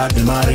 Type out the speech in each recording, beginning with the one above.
start the matter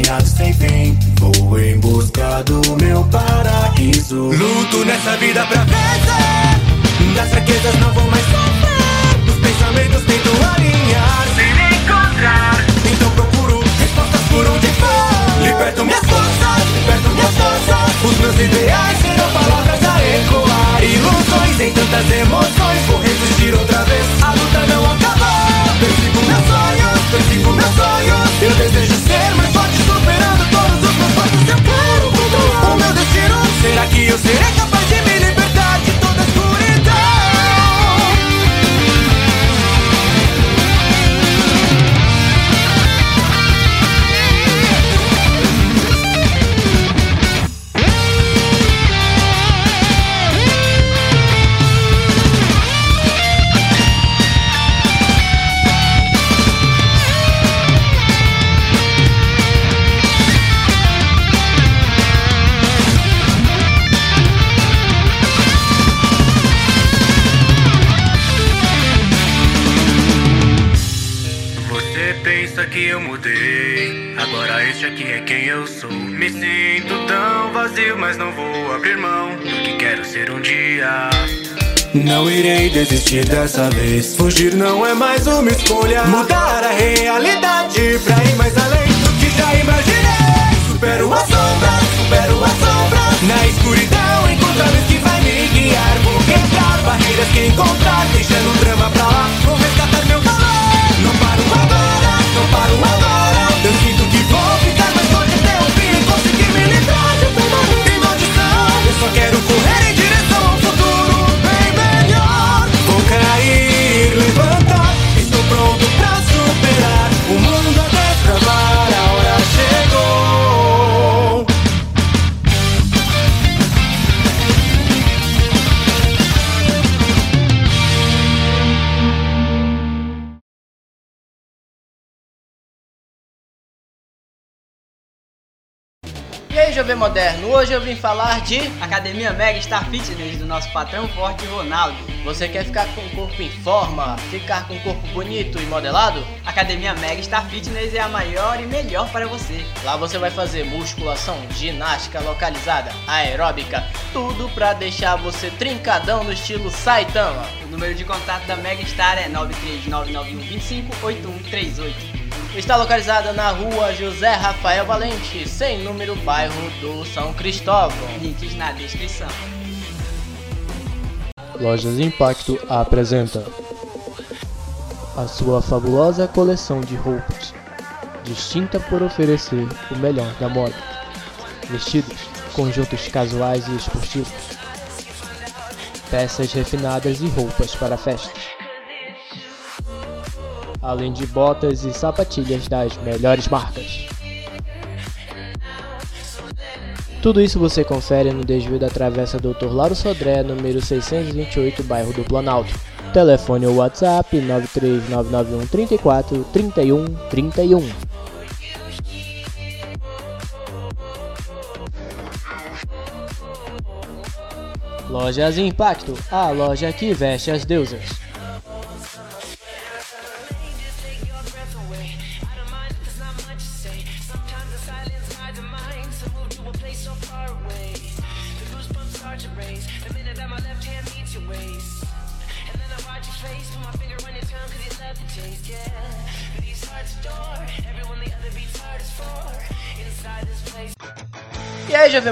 It's Faithful hoje eu vim falar de Academia Mega Star Fitness do nosso patrão forte Ronaldo. Você quer ficar com o corpo em forma, ficar com o corpo bonito e modelado? Academia Mega Star Fitness é a maior e melhor para você. Lá você vai fazer musculação, ginástica localizada, aeróbica, tudo para deixar você trincadão no estilo Saitama. O número de contato da Mega Star é 93991258138 está localizada na rua José Rafael Valente, sem número, bairro do São Cristóvão. Links na descrição. Lojas Impacto apresenta a sua fabulosa coleção de roupas, distinta por oferecer o melhor da moda. Vestidos, conjuntos casuais e esportivos, peças refinadas e roupas para festas além de botas e sapatilhas das melhores marcas. Tudo isso você confere no desvio da Travessa Doutor Lauro Sodré, número 628, bairro do Planalto. Telefone ou WhatsApp 93991 Lojas Impacto, a loja que veste as deusas.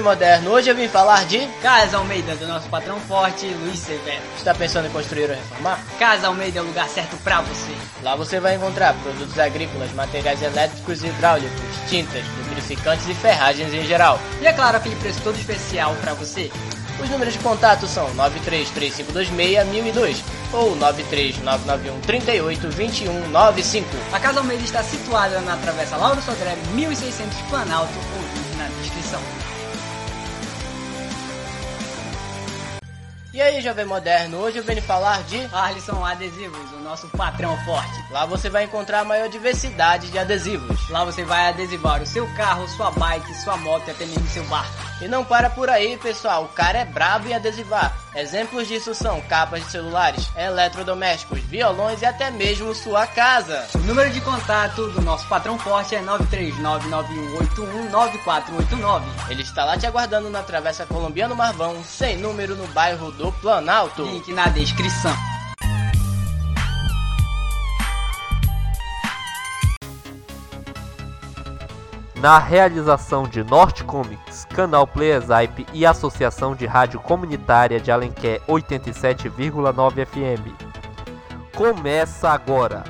Moderno, hoje eu vim falar de. Casa Almeida, do nosso patrão forte, Luiz Severo. Está pensando em construir ou reformar? Casa Almeida é o lugar certo pra você. Lá você vai encontrar produtos agrícolas, materiais elétricos e hidráulicos, tintas, lubrificantes e ferragens em geral. E é claro, aquele preço todo especial pra você. Os números de contato são 933526002 ou 93991382195. A Casa Almeida está situada na Travessa Lauro Sodré, 1600 Planalto, ou link na descrição. E aí, Jovem Moderno, hoje eu venho falar de. Arlisson Adesivos, o nosso patrão forte. Lá você vai encontrar a maior diversidade de adesivos. Lá você vai adesivar o seu carro, sua bike, sua moto e até mesmo seu barco. E não para por aí, pessoal. O cara é brabo em adesivar. Exemplos disso são capas de celulares, eletrodomésticos, violões e até mesmo sua casa. O número de contato do nosso patrão forte é 93991819489. Ele está lá te aguardando na Travessa Colombiano Marvão, sem número no bairro do Planalto. Link na descrição. Na realização de Norte Comics, Canal Playerzype e Associação de Rádio Comunitária de Alenquer 87,9 FM. Começa agora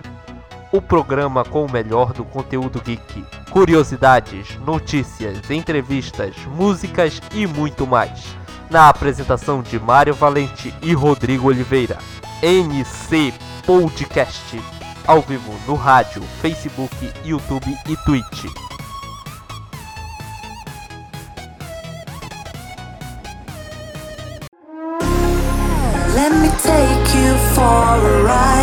o programa com o melhor do conteúdo geek, curiosidades, notícias, entrevistas, músicas e muito mais. Na apresentação de Mário Valente e Rodrigo Oliveira. NC Podcast. Ao vivo no rádio, Facebook, YouTube e Twitch. For a ride.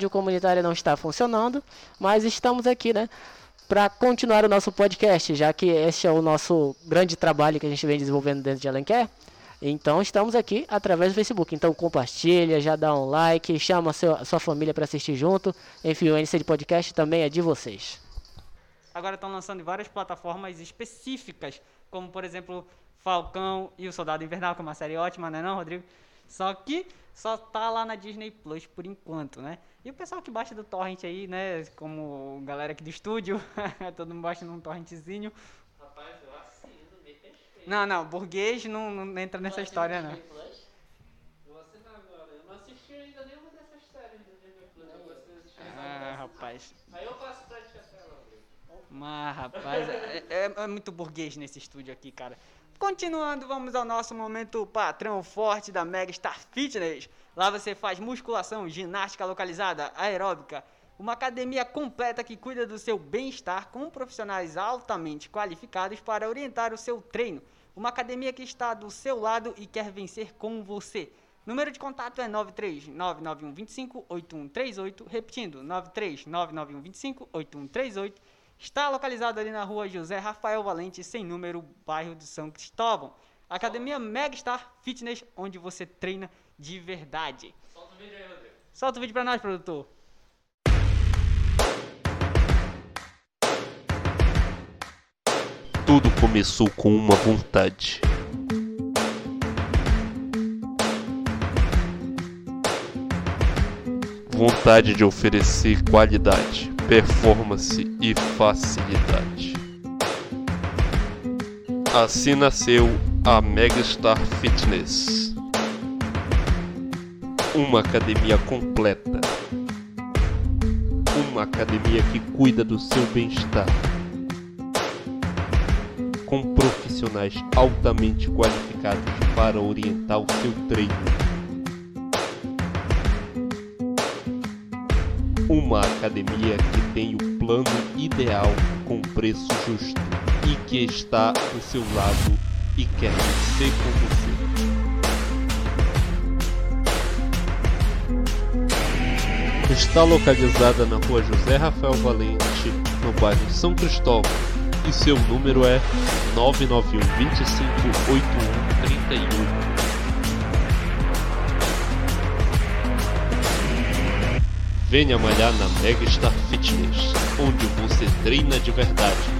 Rádio comunitária não está funcionando, mas estamos aqui, né, para continuar o nosso podcast, já que este é o nosso grande trabalho que a gente vem desenvolvendo dentro de Alenquer. Então estamos aqui através do Facebook. Então compartilha, já dá um like, chama a seu- a sua família para assistir junto. Enfim, o NC de podcast também é de vocês. agora estão lançando várias plataformas específicas, como por exemplo Falcão e o Soldado Invernal, que é uma série ótima, né não, Rodrigo? Só que só tá lá na Disney Plus por enquanto, né? E o pessoal que baixa do torrent aí, né, como galera aqui do estúdio, todo mundo baixa num torrentzinho. Rapaz, eu assino, me respeito. Não, não, burguês não, não entra nessa história, não. Assistir. Ah, rapaz. Aí eu faço pra te. Mas, rapaz, é, é- é muito burguês nesse estúdio aqui, cara. Continuando, vamos ao nosso momento patrão forte da Mega Star Fitness. Lá você faz musculação, ginástica localizada, aeróbica, uma academia completa que cuida do seu bem-estar com profissionais altamente qualificados para orientar o seu treino. Uma academia que está do seu lado e quer vencer com você. Número de contato é 93991258138, repetindo, 93991258138. Está localizado ali na rua José Rafael Valente, sem número, bairro de São Cristóvão. Academia Megastar Fitness, onde você treina de verdade. Solta o vídeo aí, Rodrigo. Solta o vídeo pra nós, produtor. Tudo começou com uma vontade. Vontade de oferecer qualidade, performance e facilidade. Assim nasceu a Megastar Fitness. Uma academia completa. Uma academia que cuida do seu bem-estar com profissionais altamente qualificados para orientar o seu treino. Uma academia que tem o plano ideal com preço justo e que está do seu lado e quer vencer com você. Está localizada na rua José Rafael Valente, no bairro São Cristóvão, e seu número é 991 25 8131. Venha malhar na Megastar Fitness, onde você treina de verdade.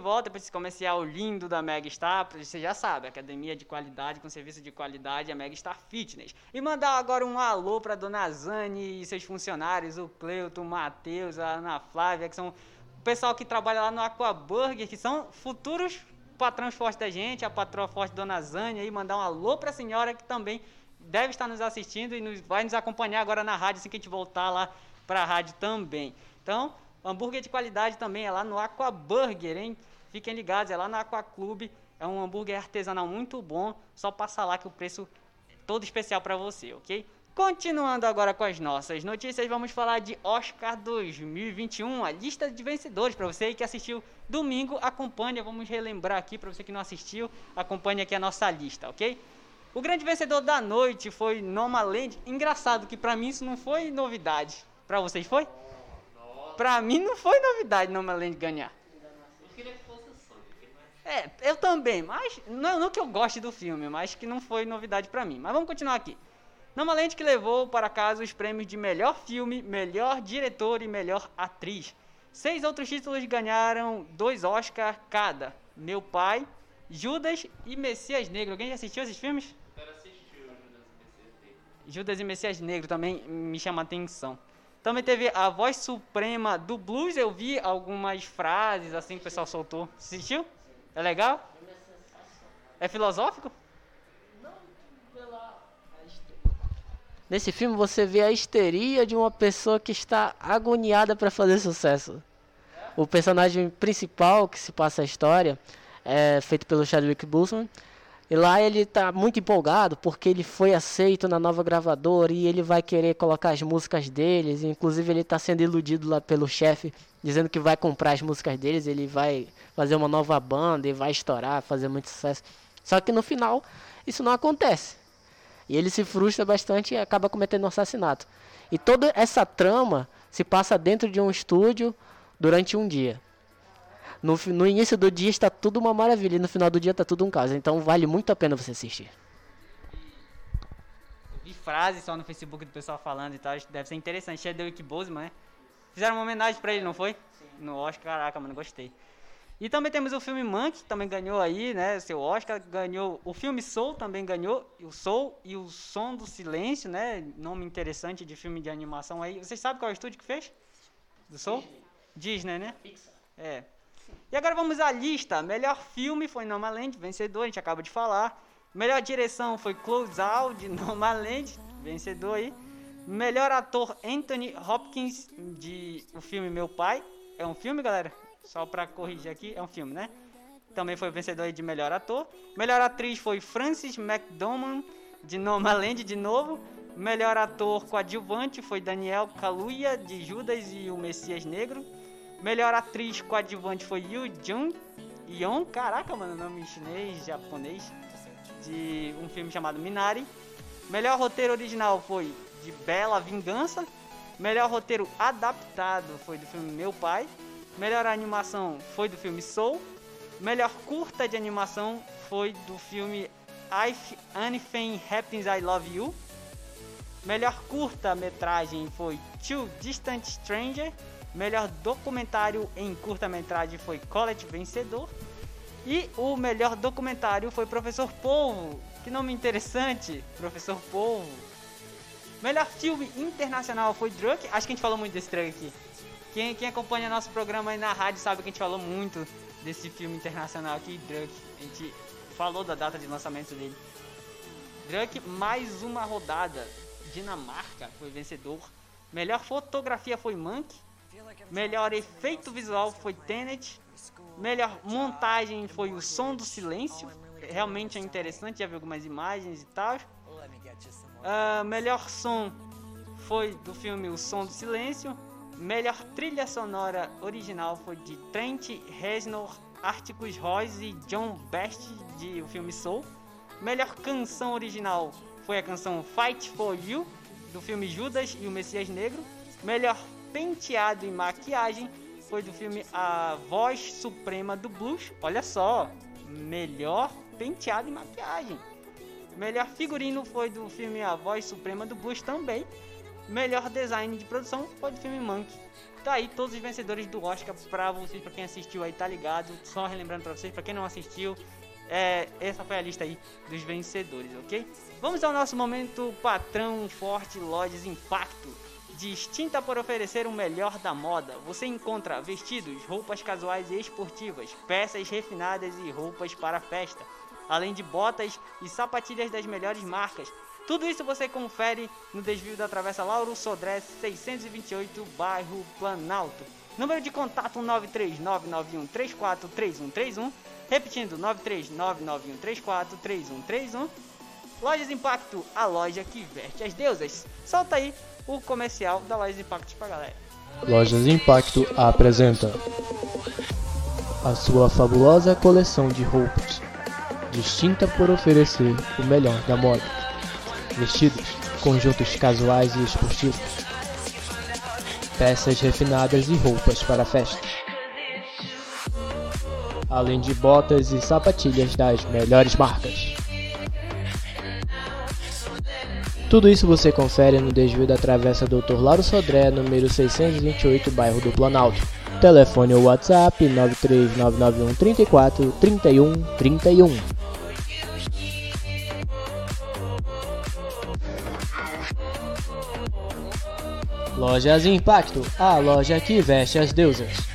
Volta para esse comercial lindo da Megastar. Você já sabe, academia de qualidade, com serviço de qualidade, a Megastar Fitness. E mandar agora um alô para Dona Zane e seus funcionários, o Cleuto, o Matheus, a Ana Flávia, que são o pessoal que trabalha lá no Aqua Burger, que são futuros patrões fortes da gente, a patroa forte Dona Zane, aí mandar um alô para a senhora que também deve estar nos assistindo e nos, vai nos acompanhar agora na rádio, assim que a gente voltar lá para a rádio também. Então, hambúrguer de qualidade também é lá no Aqua Burger, hein? Fiquem ligados, é lá no Aqua Clube. É um hambúrguer artesanal muito bom. Só passa lá que o preço é todo especial para você, ok? Continuando agora com as nossas notícias, vamos falar de Oscar 2021, a lista de vencedores. Para você que assistiu domingo, acompanhe, vamos relembrar aqui, para você que não assistiu, acompanhe aqui a nossa lista, ok? O grande vencedor da noite foi Nomaland. Engraçado que para mim isso não foi novidade. Para vocês foi? Pra mim não foi novidade Nomaland ganhar. Eu queria que fosse o Sonic, mas É, eu também, mas não, não que eu goste do filme, mas que não foi novidade pra mim. Mas vamos continuar aqui. Nomaland que levou para casa os prêmios de melhor filme, melhor diretor e melhor atriz. Seis outros títulos ganharam dois Oscar cada. Meu Pai, Judas e Messias Negro. Alguém já assistiu esses filmes? eu Judas e Messias dele. Judas e Messias Negro também me chama a atenção. Também teve a voz suprema do blues, eu vi algumas frases assim que o pessoal soltou. Assistiu? É legal? É filosófico? Nesse filme você vê a histeria de uma pessoa que está agoniada para fazer sucesso. O personagem principal que se passa a história é feito pelo Chadwick Boseman. E lá ele está muito empolgado porque ele foi aceito na nova gravadora e ele vai querer colocar as músicas deles. Inclusive ele está sendo iludido lá pelo chefe, dizendo que vai comprar as músicas deles, ele vai fazer uma nova banda e vai estourar, fazer muito sucesso. Só que no final isso não acontece. E ele se frustra bastante e acaba cometendo um assassinato. E toda essa trama se passa dentro de um estúdio durante um dia. No, no início do dia está tudo uma maravilha e no final do dia está tudo um caos. Então vale muito a pena você assistir. Eu vi frases só no Facebook do pessoal falando e tal, deve ser interessante. Chadwick Boseman, né? Fizeram uma homenagem pra ele, não foi? No Oscar, caraca, mano, gostei. E também temos o filme Monk, que também ganhou aí, né, seu Oscar, ganhou, o filme Soul também ganhou, o Soul e o Som do Silêncio, né, nome interessante de filme de animação aí. Vocês sabem qual é o estúdio que fez? Do Soul? Disney, né? É. E agora vamos à lista. Melhor filme foi Nomadland, vencedor, a gente acaba de falar. Melhor direção foi Close Out, de Nomadland, vencedor aí. Melhor ator Anthony Hopkins, de o filme Meu Pai. É um filme, galera? Só pra corrigir aqui, é um filme, né? Também foi vencedor de melhor ator. Melhor atriz foi Francis McDormand, de Nomadland, de novo. Melhor ator coadjuvante foi Daniel Kaluuya, de Judas e o Messias Negro. Melhor atriz coadjuvante foi Yu Jung Yeon, caraca, mano, nome chinês, japonês, de um filme chamado Minari. Melhor roteiro original foi de Bela Vingança. Melhor roteiro adaptado foi do filme Meu Pai. Melhor animação foi do filme Soul. Melhor curta de animação foi do filme If Anything Happens I Love You. Melhor curta-metragem foi Two Distant Stranger. Melhor documentário em curta-metragem foi College Vencedor. E o melhor documentário foi Professor Polvo. Que nome interessante, Professor Polvo. Melhor filme internacional foi Drunk. Acho que a gente falou muito desse Drunk aqui. Quem, quem acompanha nosso programa aí na rádio sabe que a gente falou muito desse filme internacional aqui, Drunk. A gente falou da data de lançamento dele. Drunk, mais uma rodada. Dinamarca foi vencedor. Melhor fotografia foi Monk. Melhor efeito visual foi Tenet. Melhor montagem foi o Som do Silêncio. Realmente é interessante, já vi algumas imagens e tal. Ah, melhor som foi do filme O Som do Silêncio. Melhor trilha sonora original foi de Trent Reznor, Articus Ross e John Best de o filme Soul. Melhor canção original foi a canção Fight for You do filme Judas e o Messias Negro. Melhor penteado e maquiagem foi do filme A Voz Suprema do Blues. Olha só, melhor penteado e maquiagem. Melhor figurino foi do filme A Voz Suprema do Blues também. Melhor design de produção foi do filme Monk. Tá aí todos os vencedores do Oscar pra vocês, pra quem assistiu aí, tá ligado? Só relembrando pra vocês, pra quem não assistiu, é, essa foi a lista aí dos vencedores, ok? Vamos ao nosso momento patrão forte lojas impacto. Distinta por oferecer o melhor da moda, você encontra vestidos, roupas casuais e esportivas, peças refinadas e roupas para festa, além de botas e sapatilhas das melhores marcas. Tudo isso você confere no desvio da Travessa Lauro Sodré 628, bairro Planalto. Número de contato 93991343131, repetindo 93991343131. Lojas Impacto, a loja que veste as deusas. Solta aí o comercial da Lojas Impacto pra galera. Lojas Impacto apresenta a sua fabulosa coleção de roupas, distinta por oferecer o melhor da moda. Vestidos, conjuntos casuais e esportivos, peças refinadas e roupas para festa. Além de botas e sapatilhas das melhores marcas. Tudo isso você confere no desvio da Travessa Dr. Lauro Sodré, número 628, bairro do Planalto. Telefone ou WhatsApp 93991 34 31 31. Lojas Impacto, a loja que veste as deusas.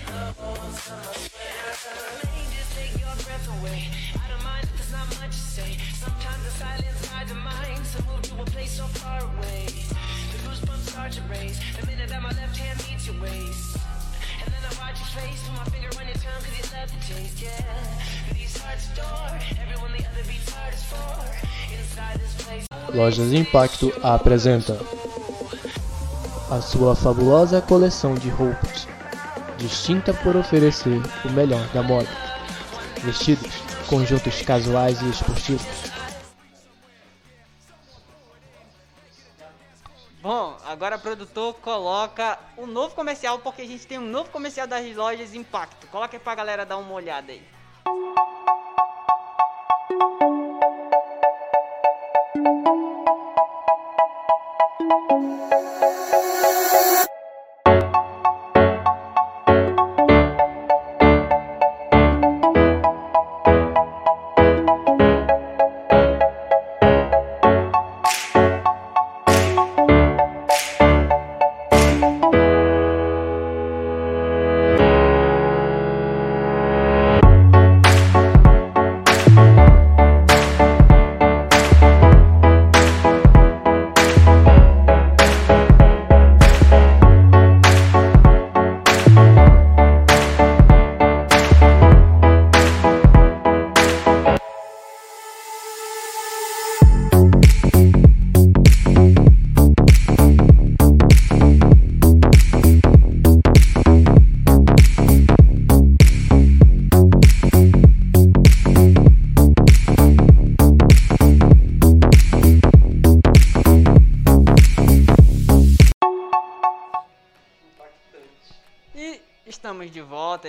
Lojas Impacto apresenta a sua fabulosa coleção de roupas, distinta por oferecer o melhor da moda. Vestidos, conjuntos casuais e esportivos, Bom, agora produtor coloca o novo comercial, porque a gente tem um novo comercial das lojas Impacto. Coloca aí pra galera dar uma olhada aí.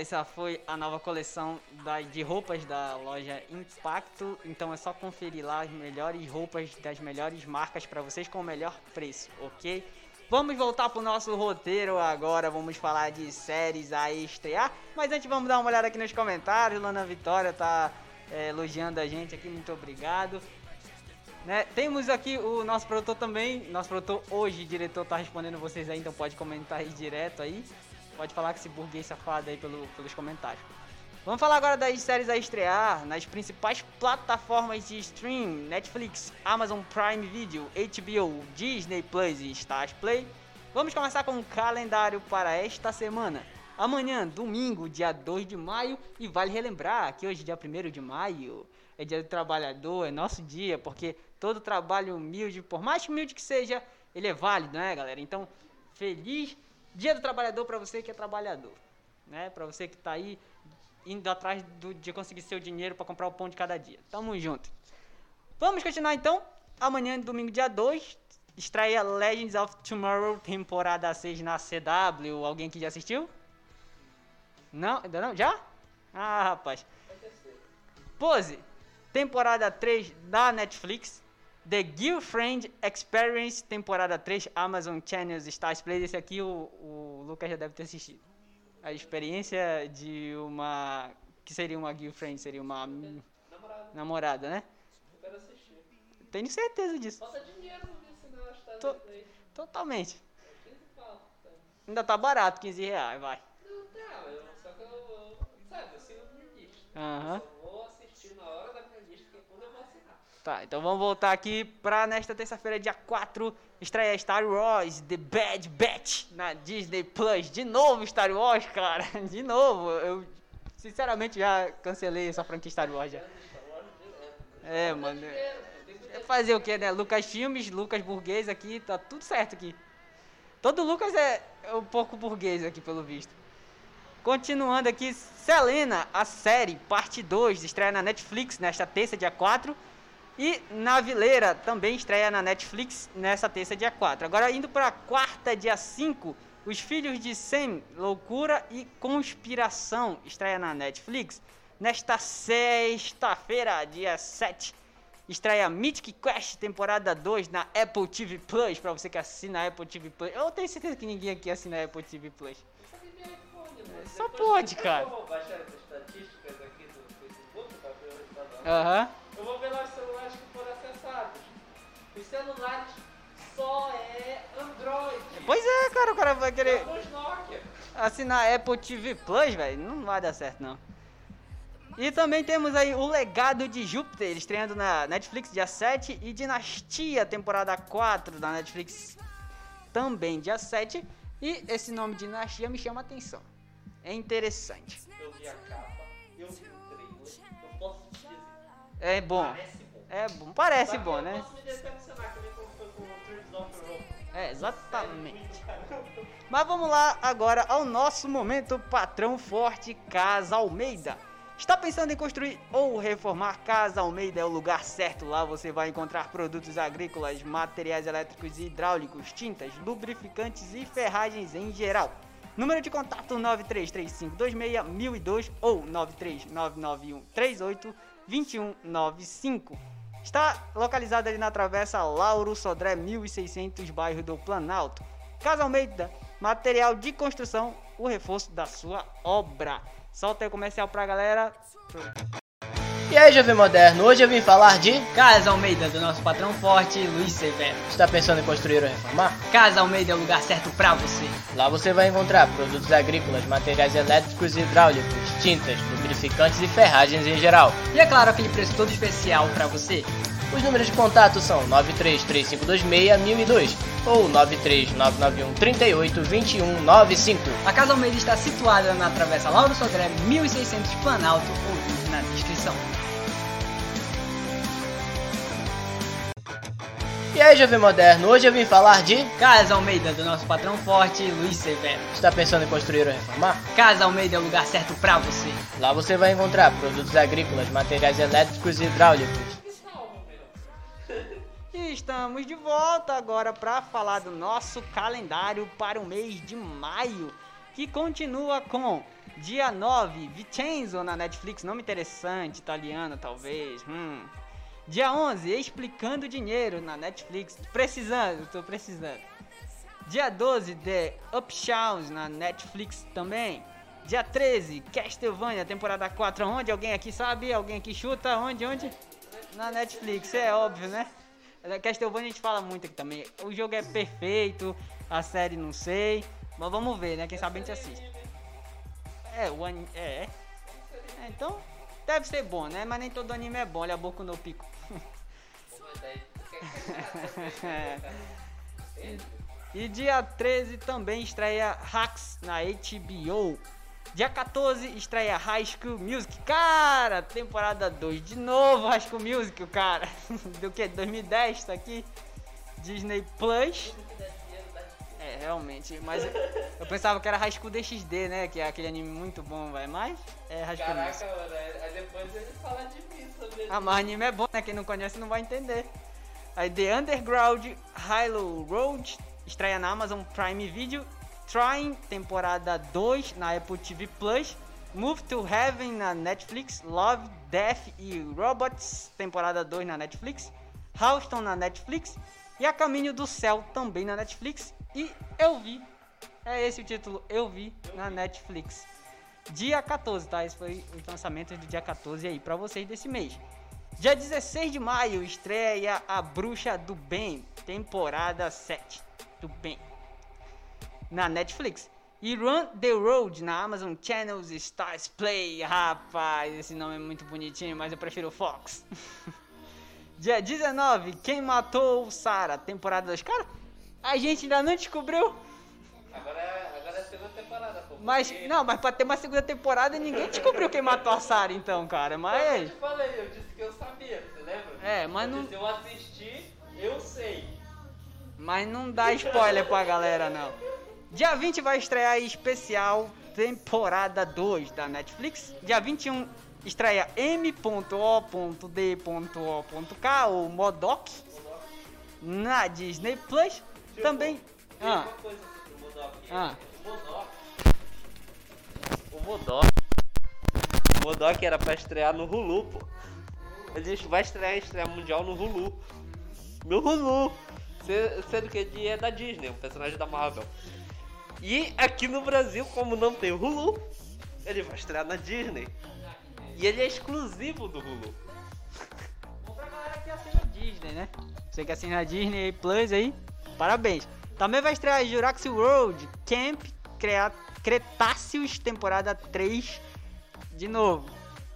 Essa foi a nova coleção da- de roupas da loja Impacto. Então é só conferir lá as melhores roupas das melhores marcas para vocês com o melhor preço, ok? Vamos voltar pro nosso roteiro agora. Vamos falar de séries a estrear. Mas antes vamos dar uma olhada aqui nos comentários. Lana Vitória tá é, elogiando a gente aqui. Muito obrigado. Né? Temos aqui o nosso produtor também. Nosso produtor hoje, diretor, tá respondendo vocês aí, então pode comentar aí direto aí. Pode falar com esse burguês safado aí pelo- pelos comentários. Vamos falar agora das séries a estrear nas principais plataformas de stream: Netflix, Amazon Prime Video, HBO, Disney Plus e Stars Play. Vamos começar com o calendário para esta semana. Amanhã, domingo, dia 2 de maio, e vale relembrar que hoje, dia 1 de maio, é dia do trabalhador, é nosso dia, porque todo trabalho humilde, por mais humilde que seja, ele é válido, né, galera? Então, feliz dia do trabalhador para você que é trabalhador, né? Para você que tá aí indo atrás do- de conseguir seu dinheiro para comprar o pão de cada dia. Tamo junto. Vamos continuar então. Amanhã, domingo, dia 2, estreia Legends of Tomorrow, temporada 6 na CW. Alguém que já assistiu? Não? Ainda não? Já? Ah, rapaz. Pose, temporada 3 da Netflix. The Girlfriend Experience, temporada 3, Amazon Channels Stars Play. Esse aqui o, o Lucas já deve ter assistido. A experiência de uma. que seria uma girlfriend, seria uma. namorada, né? Tenho certeza disso. To- Totalmente. Ainda tá barato, 15 reais, vai. Aham. Tá, então vamos voltar aqui pra nesta terça-feira, dia 4, estreia Star Wars The Bad Batch na Disney Plus. De novo Star Wars, cara. De novo. Eu sinceramente já cancelei essa franquia Star Wars já. É, mano. É fazer o que, né? Lucas Filmes, Lucas Burguês aqui, tá tudo certo aqui. Todo Lucas é é um pouco burguês aqui, pelo visto. Continuando aqui, Selena, a série, parte 2, estreia na Netflix nesta terça, dia 4. E Navileira também estreia na Netflix nessa terça, dia 4. Agora indo para quarta, dia 5, Os Filhos de Sam, Loucura e Conspiração, estreia na Netflix. Nesta sexta-feira, dia 7, estreia Mythic Quest, temporada 2 na Apple TV Plus, para você que assina a Apple TV Plus. Eu tenho certeza que ninguém aqui assina a Apple TV Plus. Só pode, cara. vou baixar as estatísticas aqui do Facebook resultado. Aham. Eu vou ver lá Os celulares só é Android. Pois é, cara, o cara vai querer assinar Apple TV Plus, velho. Não vai dar certo, não. E também temos aí O Legado de Júpiter, estreando na Netflix dia 7. E Dinastia, temporada 4 da Netflix, também dia 7. E esse nome Dinastia me chama a atenção. É interessante. Eu vi a capa, eu vi o trailer. Eu posso te dizer. É bom. Parece bom. É bom. Parece bom, né? posso me decepcionar, que nem como foi com o Trees of Rope. É, exatamente. Mas vamos lá agora ao nosso momento patrão forte Casa Almeida. Está pensando em construir ou reformar? Casa Almeida é o lugar certo. Lá você vai encontrar produtos agrícolas, materiais elétricos e hidráulicos, tintas, lubrificantes e ferragens em geral. Número de contato 9335261002 ou 93991382195. Está localizado ali na travessa Lauro Sodré 1600, bairro do Planalto. Casa Almeida, material de construção, o reforço da sua obra. Solta aí o comercial pra galera. E aí, jovem moderno, hoje eu vim falar de. Casa Almeida, do nosso patrão forte, Luiz Severo. Está pensando em construir ou reformar? Casa Almeida é o lugar certo pra você. Lá você vai encontrar produtos agrícolas, materiais elétricos e hidráulicos, tintas, lubrificantes e ferragens em geral. E é claro, aquele preço todo especial pra você. Os números de contato são 933526002 ou 93991382195. A Casa Almeida está situada na Travessa Lauro Sodré, 1600 Planalto, ou link na descrição. E aí, jovem moderno, hoje eu vim falar de. Casa Almeida, do nosso patrão forte, Luiz Severo. Está pensando em construir ou reformar? Casa Almeida é o lugar certo pra você. Lá você vai encontrar produtos agrícolas, materiais elétricos e hidráulicos. E estamos de volta agora para falar do nosso calendário para o mês de maio, que continua com dia 9, Vincenzo na Netflix, nome interessante, italiano talvez. Hum. Dia 11, Explicando Dinheiro na Netflix, precisando, tô precisando. Dia 12, The Upshowns na Netflix também. Dia 13, Castlevania, temporada 4, onde? Alguém aqui sabe? Alguém aqui chuta? Onde? Onde? Na Netflix, é óbvio, né? Castlevania a gente fala muito aqui também. O jogo é perfeito, a série não sei. Mas vamos ver, né? Quem sabe a gente assiste. É, o anime. É. é. Então, deve ser bom, né? Mas nem todo anime é bom. Olha a boca no pico. E dia 13 também estreia Hacks na HBO. Dia 14 estreia High School Music. Cara, temporada 2 de novo High School Music, cara. Do que? 2010 isso aqui? Disney Plus. É, realmente, mas eu, eu pensava que era High School DxD, né? Que é aquele anime muito bom, velho. Mas é High School. Caraca, mano, aí depois ele fala de mim sobre Ah, mas anime é bom, né? Quem não conhece não vai entender. Aí The Underground Hilo Road estreia na Amazon Prime Video. Trying, temporada 2 na Apple TV Plus. Move to Heaven na Netflix. Love, Death e Robots, temporada 2 na Netflix. Houston na Netflix. E A Caminho do Céu também na Netflix. E Eu Vi. É esse o título, Eu Vi, na Netflix. Dia 14, tá? Esse foi os lançamentos do dia 14 aí pra vocês desse mês. Dia 16 de maio estreia A Bruxa do Bem, temporada 7 do Bem, na Netflix. E Run the Road na Amazon Channels Stars Play. Rapaz, esse nome é muito bonitinho, mas eu prefiro Fox. Dia 19, Quem Matou Sarah, temporada 2. Cara, a gente ainda não descobriu. Agora é, agora é a segunda temporada, pô. Mas, porque- não, mas pra ter uma segunda temporada ninguém descobriu quem matou a Sarah então, cara. Eu Mas. te falei, eu disse que eu sabia, você lembra? É, mas eu não- disse, eu assisti, eu sei. Mas não dá spoiler pra galera, não. Dia 20 vai estrear especial temporada 2 da Netflix. Dia 21 estreia M.O.D.O.K, ou Modok, na Disney Plus. Também. Tem Ah, uma coisa aqui pro Modok. ah, O Modok. O Modok. O era pra estrear no Hulu, pô. Ele vai estrear estreia mundial no Hulu. No Hulu. Se- Sendo que ele é da Disney, um personagem da Marvel. E aqui no Brasil, como não tem o Hulu, ele vai estrear na Disney. E ele é exclusivo do Hulu. Bom pra galera que assina Disney, né? Você que assina Disney Plus aí, parabéns. Também vai estrear Jurassic World Camp Cretaceous temporada 3 de novo.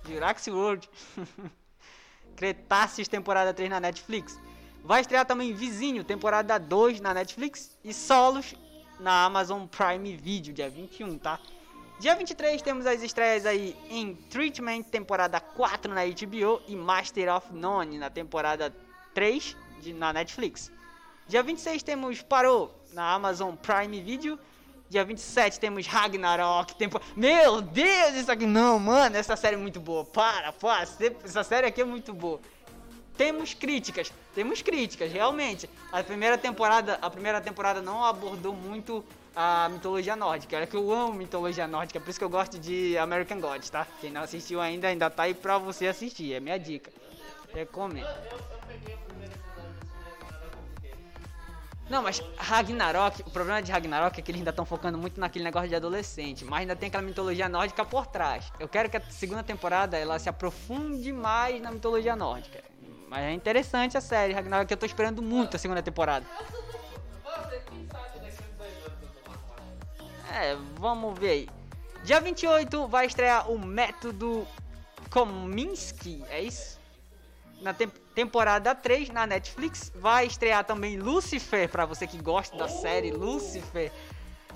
Jurassic World Cretaceous temporada 3 na Netflix. Vai estrear também Vizinho temporada 2 na Netflix e Solos na Amazon Prime Video dia 21, tá? Dia 23 temos as estreias aí em Treatment, temporada 4 na HBO e Master of None na temporada 3 de, na Netflix. Dia 26 temos Parou na Amazon Prime Video Dia 27 temos Ragnarok. Tempo... Meu Deus, isso aqui não, mano. Essa série é muito boa. Para, para. Essa série aqui é muito boa. Temos críticas, temos críticas, realmente. A primeira temporada, a primeira temporada não abordou muito a mitologia nórdica. Olha que eu amo mitologia nórdica, por isso que eu gosto de American Gods, tá? Quem não assistiu ainda, ainda tá aí pra você assistir, é minha dica. Recomendo. Não, mas Ragnarok, o problema de Ragnarok é que eles ainda estão focando muito naquele negócio de adolescente, mas ainda tem aquela mitologia nórdica por trás. Eu quero que a segunda temporada ela se aprofunde mais na mitologia nórdica. Mas é interessante a série Ragnarok, eu tô esperando muito a segunda temporada. É, vamos ver aí. Dia 28 vai estrear o Método Kominsky, é isso? Na tem temporada 3 na Netflix. Vai estrear também Lucifer, para você que gosta da série Lucifer.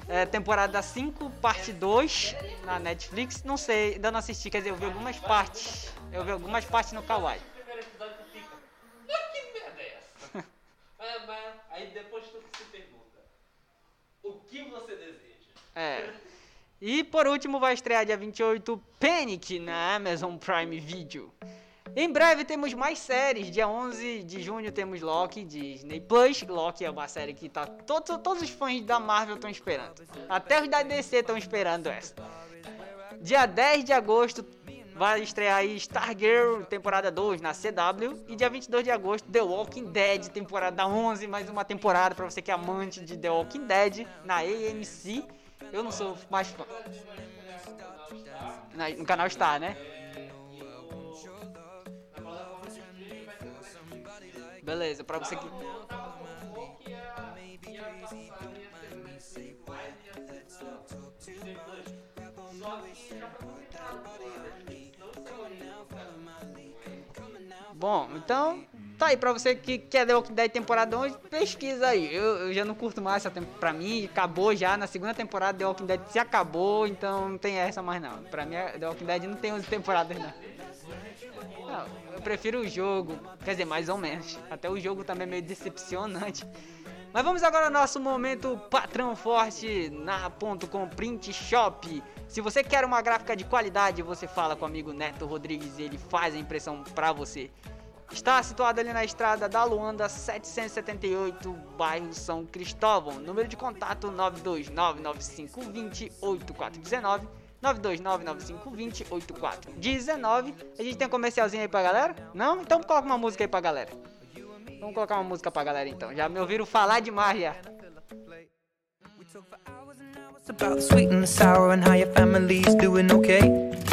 É, temporada 5, parte 2 na Netflix. Não sei, ainda não assisti, quer dizer, eu vi algumas partes. Eu vi algumas partes no Kawaii. É aí depois tu se pergunta: o que você? É. E por último vai estrear dia 28 Panic na Amazon Prime Video. Em breve temos mais séries. Dia 11 de junho temos Loki, Disney Plus. Loki é uma série que tá todos, todos os fãs da Marvel estão esperando. Até os da DC estão esperando essa. Dia 10 de agosto vai estrear aí Stargirl temporada 2 na CW e dia 22 de agosto The Walking Dead temporada 11, mais uma temporada para você que é amante de The Walking Dead na AMC. Eu não sou mais fã. No canal está, né? Beleza, pra você que. Bom, então tá aí pra você que quer The Walking Dead temporada 11, pesquisa aí. Eu, eu já não curto mais essa temporada. Pra mim, acabou já na segunda temporada The Walking Dead se acabou, então não tem essa mais não. Pra mim, The Walking Dead não tem 11 temporadas não. Não, eu prefiro o jogo, quer dizer, mais ou menos. Até o jogo também é meio decepcionante. Mas vamos agora ao nosso momento patrão forte na ponto com print shop. Se você quer uma gráfica de qualidade, você fala com o amigo Neto Rodrigues e ele faz a impressão pra você. Está situado ali na estrada da Luanda 778, bairro São Cristóvão. Número de contato 92995208419. 92995208419. A gente tem um comercialzinho aí pra galera? Não? Então coloca uma música aí pra galera. Vamos colocar uma música pra galera então. Já me ouviram falar demais já. About sweet and sour and how your family's doing okay.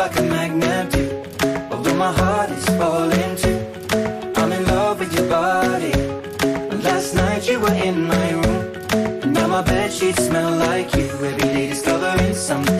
like a magnet do. Although my heart is falling too. I'm in love with your body. Last night you were in my room. And now my bed sheets smell like you. Every day discovering something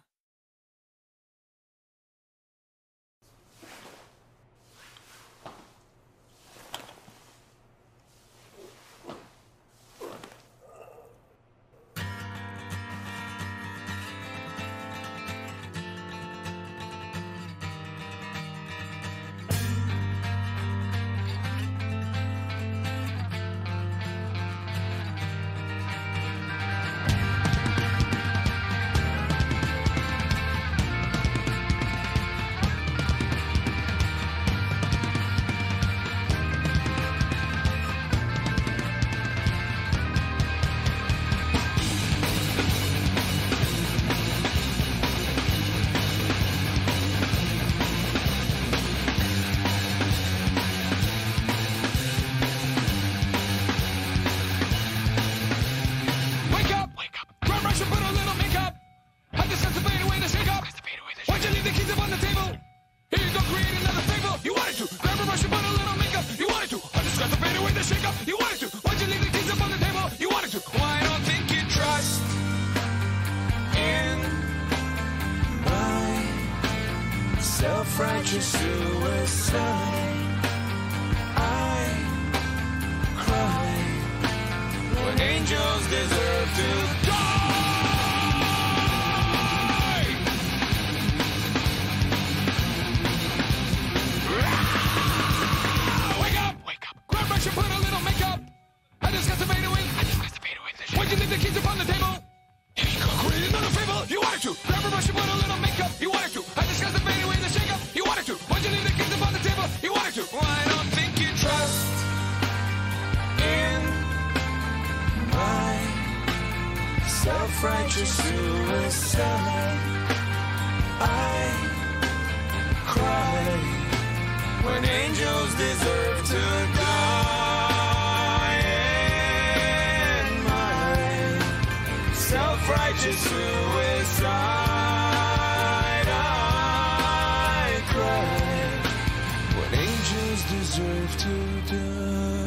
Deserve to die.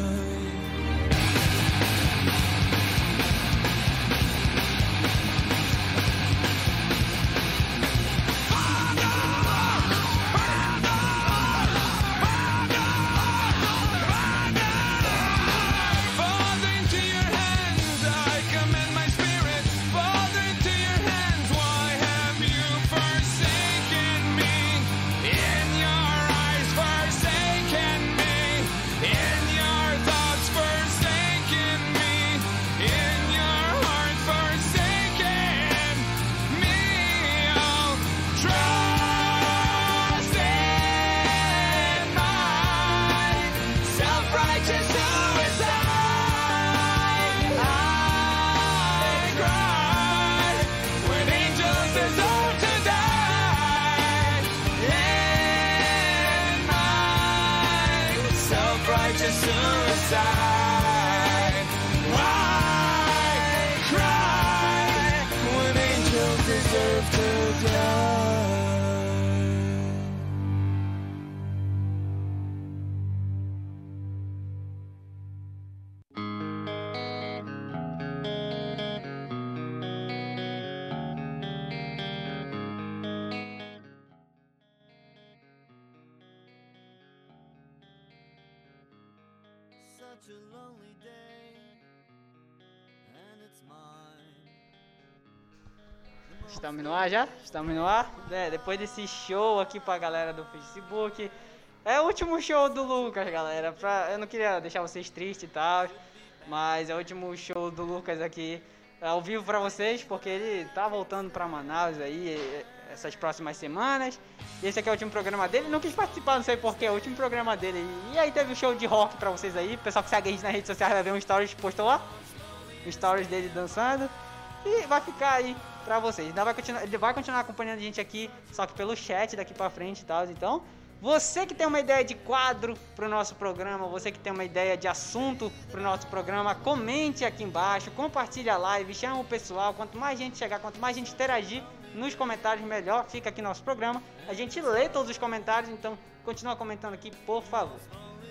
Estamos no ar já? Estamos no ar? É, depois desse show aqui pra galera do Facebook. É o último show do Lucas, galera. Pra, eu não queria deixar vocês tristes e tal. Mas é o último show do Lucas aqui ao vivo pra vocês, porque ele tá voltando pra Manaus aí essas próximas semanas. E esse aqui é o último programa dele. Não quis participar, não sei porquê, é o último programa dele. E aí teve o show de rock pra vocês aí. O pessoal que segue a gente nas redes sociais vai ver um stories postou lá. Um stories dele dançando. E vai ficar aí pra vocês. Ainda vai continuar, ele vai continuar acompanhando a gente aqui, só que pelo chat daqui pra frente e tal. Então, você que tem uma ideia de quadro pro nosso programa, você que tem uma ideia de assunto pro nosso programa, comente aqui embaixo, compartilhe a live, chama o pessoal. Quanto mais gente chegar, quanto mais gente interagir nos comentários, melhor fica aqui nosso programa. A gente lê todos os comentários, então continua comentando aqui, por favor.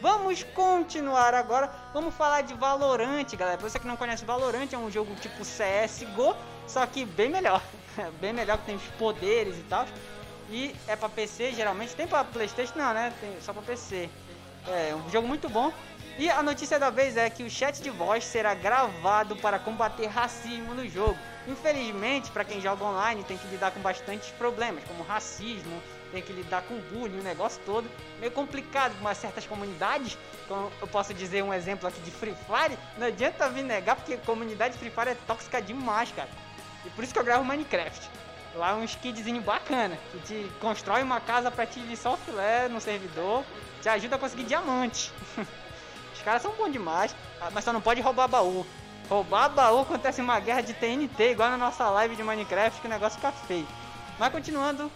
Vamos continuar agora. Vamos falar de Valorant, galera. Pra você que não conhece Valorant, é um jogo tipo CSGO, só que bem melhor. bem melhor que tem os poderes e tal. E é pra PC, geralmente. Tem pra Playstation não, né? Tem só pra PC. É um jogo muito bom. E a notícia da vez é que o chat de voz será gravado para combater racismo no jogo. Infelizmente, para quem joga online, tem que lidar com bastantes problemas, como racismo, tem que lidar com bullying, o negócio todo. Meio complicado com certas comunidades. Como eu posso dizer um exemplo aqui de Free Fire, não adianta vir negar, porque a comunidade Free Fire é tóxica demais, cara. E por isso que eu gravo Minecraft. Lá é um skidzinho bacana, que te constrói uma casa pra ti de software no servidor, te ajuda a conseguir diamante. Os caras são bons demais, ah, mas só não pode roubar baú. Roubar baú acontece uma guerra de TNT, igual na nossa live de Minecraft, que o negócio fica feio. Mas continuando,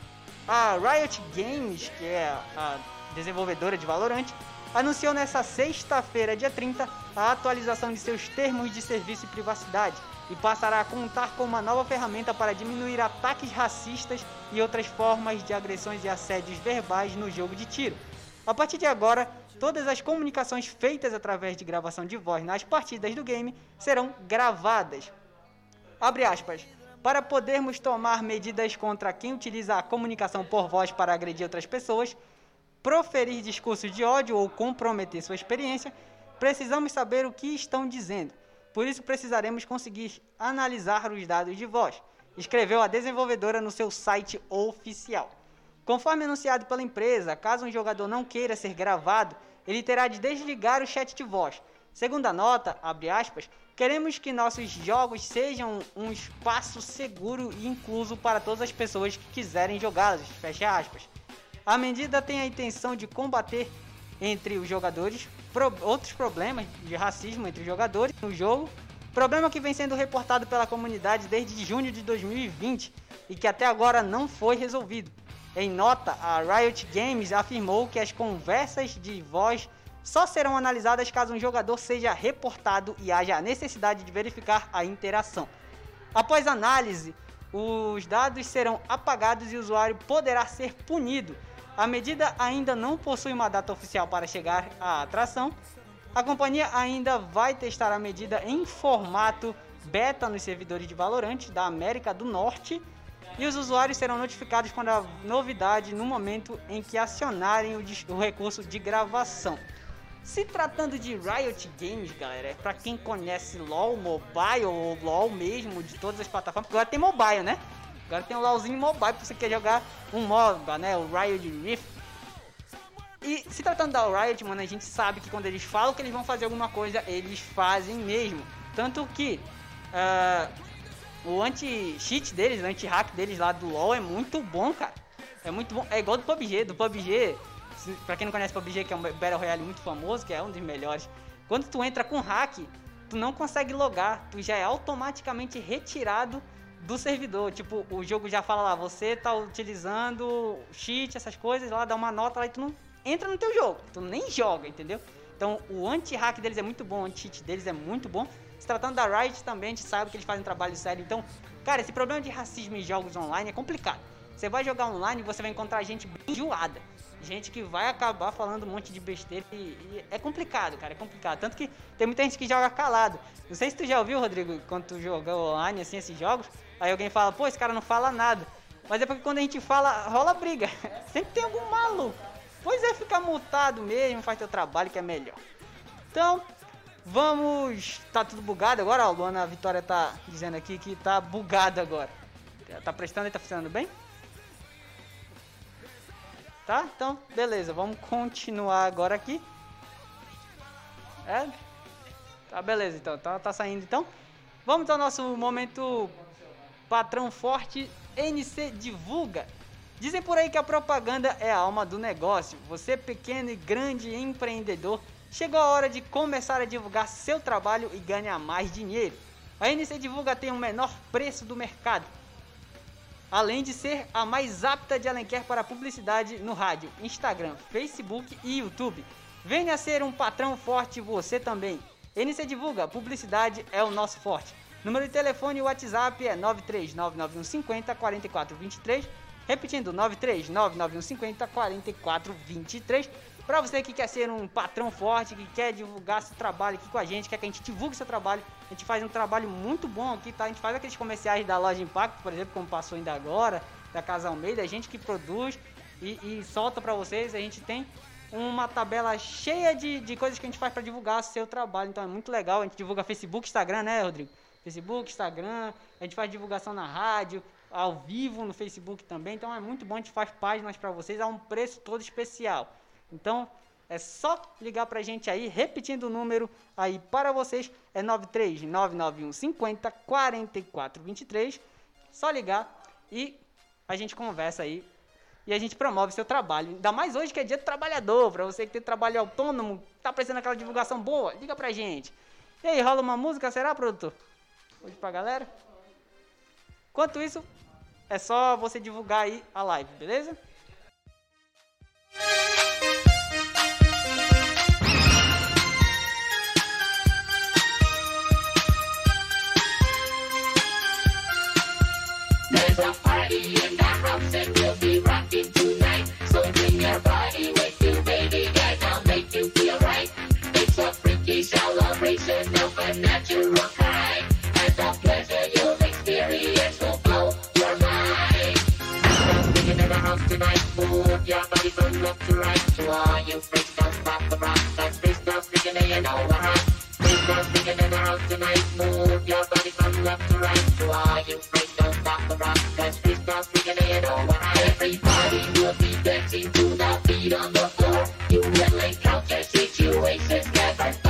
a Riot Games, que é a desenvolvedora de Valorant, anunciou nessa sexta-feira, dia 30, a atualização de seus termos de serviço e privacidade e passará a contar com uma nova ferramenta para diminuir ataques racistas e outras formas de agressões e assédios verbais no jogo de tiro. A partir de agora, todas as comunicações feitas através de gravação de voz nas partidas do game serão gravadas. Abre aspas. Para podermos tomar medidas contra quem utiliza a comunicação por voz para agredir outras pessoas, proferir discursos de ódio ou comprometer sua experiência, precisamos saber o que estão dizendo. Por isso precisaremos conseguir analisar os dados de voz, escreveu a desenvolvedora no seu site oficial. Conforme anunciado pela empresa, caso um jogador não queira ser gravado, ele terá de desligar o chat de voz. Segundo a nota, aspas, queremos que nossos jogos sejam um espaço seguro e incluso para todas as pessoas que quiserem jogá-los. A medida tem a intenção de combater entre os jogadores pro- outros problemas de racismo entre os jogadores no jogo, problema que vem sendo reportado pela comunidade desde junho de 2020 e que até agora não foi resolvido. Em nota, a Riot Games afirmou que as conversas de voz só serão analisadas caso um jogador seja reportado e haja a necessidade de verificar a interação. Após análise, os dados serão apagados e o usuário poderá ser punido. A medida ainda não possui uma data oficial para chegar à atração. A companhia ainda vai testar a medida em formato beta nos servidores de Valorant da América do Norte e os usuários serão notificados quando a novidade no momento em que acionarem o, o recurso de gravação. Se tratando de Riot Games, galera, é pra quem conhece LoL Mobile ou LoL mesmo de todas as plataformas, agora tem mobile, né? Agora tem o LoLzinho mobile pra você quer jogar um MOBA, né? O Riot Rift. E se tratando da Riot, mano, a gente sabe que quando eles falam que eles vão fazer alguma coisa, eles fazem mesmo. Tanto que ah, o anti-cheat deles, o anti-hack deles lá do LoL é muito bom, cara. É muito bom. É igual do PUBG. Do PUBG, pra quem não conhece PUBG, que é um Battle Royale muito famoso, que é um dos melhores. Quando tu entra com hack, tu não consegue logar. Tu já é automaticamente retirado do servidor. Tipo, o jogo já fala lá, você tá utilizando cheat, essas coisas, lá dá uma nota lá e tu não entra no teu jogo. Tu nem joga, entendeu? Então o anti-hack deles é muito bom, o anti-cheat deles é muito bom. Se tratando da Riot também, a gente sabe que eles fazem um trabalho sério. Então, cara, esse problema de racismo em jogos online é complicado. Você vai jogar online e você vai encontrar gente enjoada. Gente que vai acabar falando um monte de besteira e, e é complicado, cara, é complicado. Tanto que tem muita gente que joga calado. Não sei se tu já ouviu, Rodrigo, quando tu jogou online, assim, esses jogos. Aí alguém fala, pô, esse cara não fala nada. Mas é porque quando a gente fala, rola briga. Sempre tem algum maluco. Pois é, fica multado mesmo, faz teu trabalho que é melhor. Então, vamos. Tá tudo bugado agora, ó. A Luana Vitória tá dizendo aqui que tá bugado agora. Tá prestando e tá funcionando bem? Tá? Então, beleza, vamos continuar agora aqui. É? Tá, beleza, então. Tá, tá saindo então. Vamos ao nosso momento patrão forte NC divulga. Dizem por aí que a propaganda é a alma do negócio. Você pequeno e grande empreendedor, chegou a hora de começar a divulgar seu trabalho e ganhar mais dinheiro. A NC Divulga tem o menor preço do mercado. Além de ser a mais apta de Alenquer para publicidade no rádio, Instagram, Facebook e YouTube. Venha ser um patrão forte você também. NC Divulga, publicidade é o nosso forte. Número de telefone e WhatsApp é 9399150 4423. Repetindo, 9399150 4423. Pra você que quer ser um patrão forte, que quer divulgar seu trabalho aqui com a gente, quer que a gente divulgue seu trabalho, a gente faz um trabalho muito bom aqui, tá? A gente faz aqueles comerciais da loja Impacto, por exemplo, como passou ainda agora, da Casa Almeida, a gente que produz e, e solta pra vocês, a gente tem uma tabela cheia de, de coisas que a gente faz pra divulgar seu trabalho, então é muito legal, a gente divulga Facebook, Instagram, né, Rodrigo? Facebook, Instagram, a gente faz divulgação na rádio, ao vivo no Facebook também, então é muito bom, a gente faz páginas pra vocês a um preço todo especial. Então, é só ligar pra gente aí, repetindo o número aí para vocês, é 93991 50 44 23. Só ligar e a gente conversa aí e a gente promove seu trabalho. Ainda mais hoje que é dia do trabalhador, pra você que tem trabalho autônomo, tá precisando daquela divulgação boa, liga pra gente. E aí, rola uma música, será, produtor? Hoje pra galera? Enquanto isso, é só você divulgar aí a live, beleza? Celebration of a natural kind. The pleasure experience will blow your mind. There's bringing in the house tonight. Move your body from left to right. To you freaks, don't stop the rock. That's freaks, no freaking, and you know what hot. In the house tonight. Move your body from left to right. To you freaks, don't stop the rock. That's freaks, no freaking, and you know hot. Everybody will be dancing to the beat on the floor. You will encounter situations never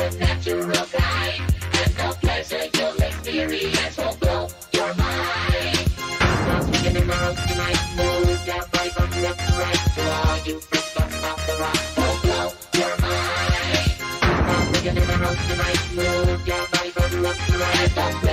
celebration of natural kind. And the pleasure you'll experience will blow your mind. Now swinging in the house tonight, move your body from left to right. To all you freaks, don't stop the rock, will blow your mind. Now swinging in the house tonight, move your body from left to right.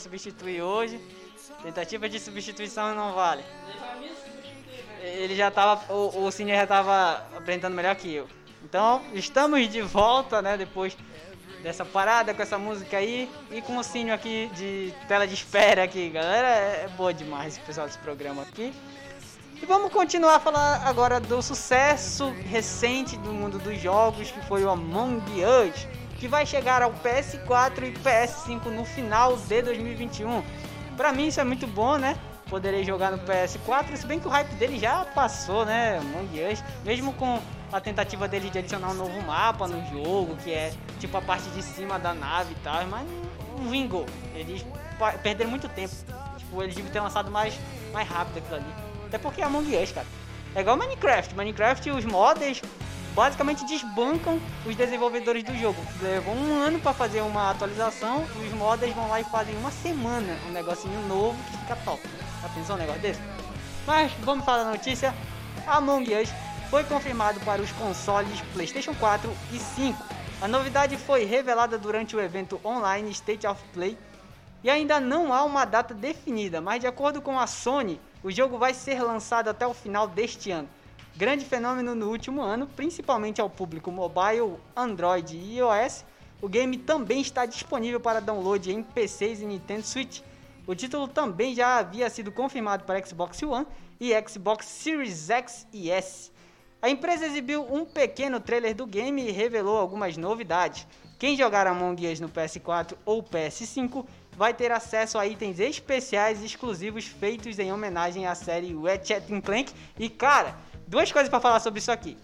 Substituir hoje. Tentativa de substituição não vale. Ele já tava. O, o Cine já tava apresentando melhor que eu. Então, estamos de volta, né? Depois dessa parada com essa música aí. E com o Cine aqui de tela de espera aqui, galera. É, é boa demais esse pessoal desse programa aqui. E vamos continuar a falar agora do sucesso recente do mundo dos jogos, que foi o Among Us, que vai chegar ao PS4 e PS5 no final de 2021. Pra mim isso é muito bom, né? Poderei jogar no PS4, se bem que o hype dele já passou, né? Among mesmo com a tentativa dele de adicionar um novo mapa no jogo, que é tipo a parte de cima da nave e tal, mas não vingou. Eles perderam muito tempo. Tipo, eles deviam ter lançado mais, mais rápido aquilo ali. Até porque é Among Us, cara. É igual Minecraft. Minecraft, os modders basicamente desbancam os desenvolvedores do jogo. Levou um ano pra fazer uma atualização, os modders vão lá e fazem uma semana um negocinho novo que fica top. Já pensou um negócio desse? Mas vamos falar da notícia. Among Us foi confirmado para os consoles PlayStation 4 e 5. A novidade foi revelada durante o evento online State of Play e ainda não há uma data definida, mas de acordo com a Sony, o jogo vai ser lançado até o final deste ano. Grande fenômeno no último ano, principalmente ao público mobile, Android e iOS, o game também está disponível para download em PCs e Nintendo Switch. O título também já havia sido confirmado para Xbox One e Xbox Series X e S. A empresa exibiu um pequeno trailer do game e revelou algumas novidades. Quem jogar Among Us no PS4 ou PS5 vai ter acesso a itens especiais exclusivos feitos em homenagem à série Ratchet Clank. E cara, duas coisas para falar sobre isso aqui.